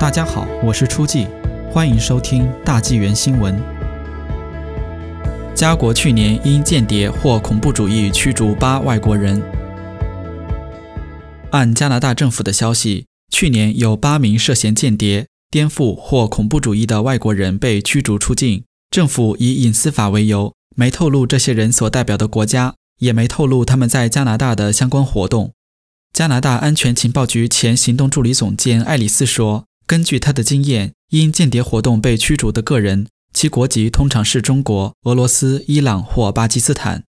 大家好，我是初季，欢迎收听大纪元新闻。加国去年因间谍或恐怖主义驱逐八外国人。按加拿大政府的消息，去年有八名涉嫌间谍、颠覆或恐怖主义的外国人被驱逐出境。政府以隐私法为由，没透露这些人所代表的国家，也没透露他们在加拿大的相关活动。加拿大安全情报局前行动助理总监艾里斯说：“根据他的经验，因间谍活动被驱逐的个人，其国籍通常是中国、俄罗斯、伊朗或巴基斯坦。”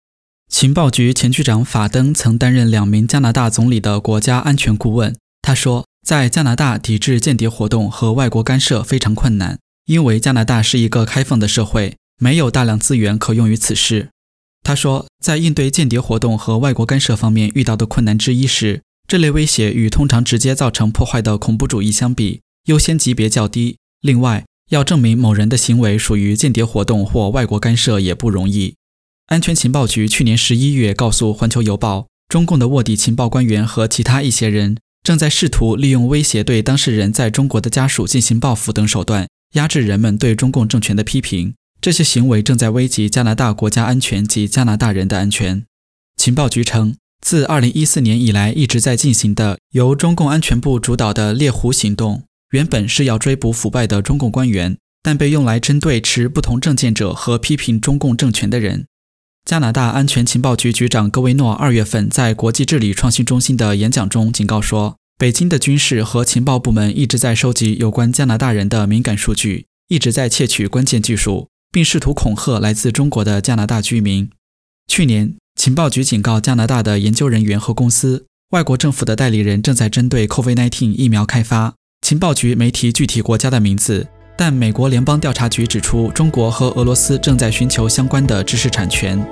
情报局前局长法登曾担任两名加拿大总理的国家安全顾问。他说：“在加拿大，抵制间谍活动和外国干涉非常困难，因为加拿大是一个开放的社会，没有大量资源可用于此事。”他说：“在应对间谍活动和外国干涉方面遇到的困难之一是。”这类威胁与通常直接造成破坏的恐怖主义相比，优先级别较低。另外，要证明某人的行为属于间谍活动或外国干涉也不容易。安全情报局去年十一月告诉《环球邮报》，中共的卧底情报官员和其他一些人正在试图利用威胁对当事人在中国的家属进行报复等手段，压制人们对中共政权的批评。这些行为正在危及加拿大国家安全及加拿大人的安全。情报局称。自2014年以来，一直在进行的由中共安全部主导的“猎狐行动”，原本是要追捕腐败的中共官员，但被用来针对持不同政见者和批评中共政权的人。加拿大安全情报局局长戈维诺二月份在国际治理创新中心的演讲中警告说，北京的军事和情报部门一直在收集有关加拿大人的敏感数据，一直在窃取关键技术，并试图恐吓来自中国的加拿大居民。去年。情报局警告加拿大的研究人员和公司，外国政府的代理人正在针对 COVID-19 疫苗开发。情报局没提具体国家的名字，但美国联邦调查局指出，中国和俄罗斯正在寻求相关的知识产权。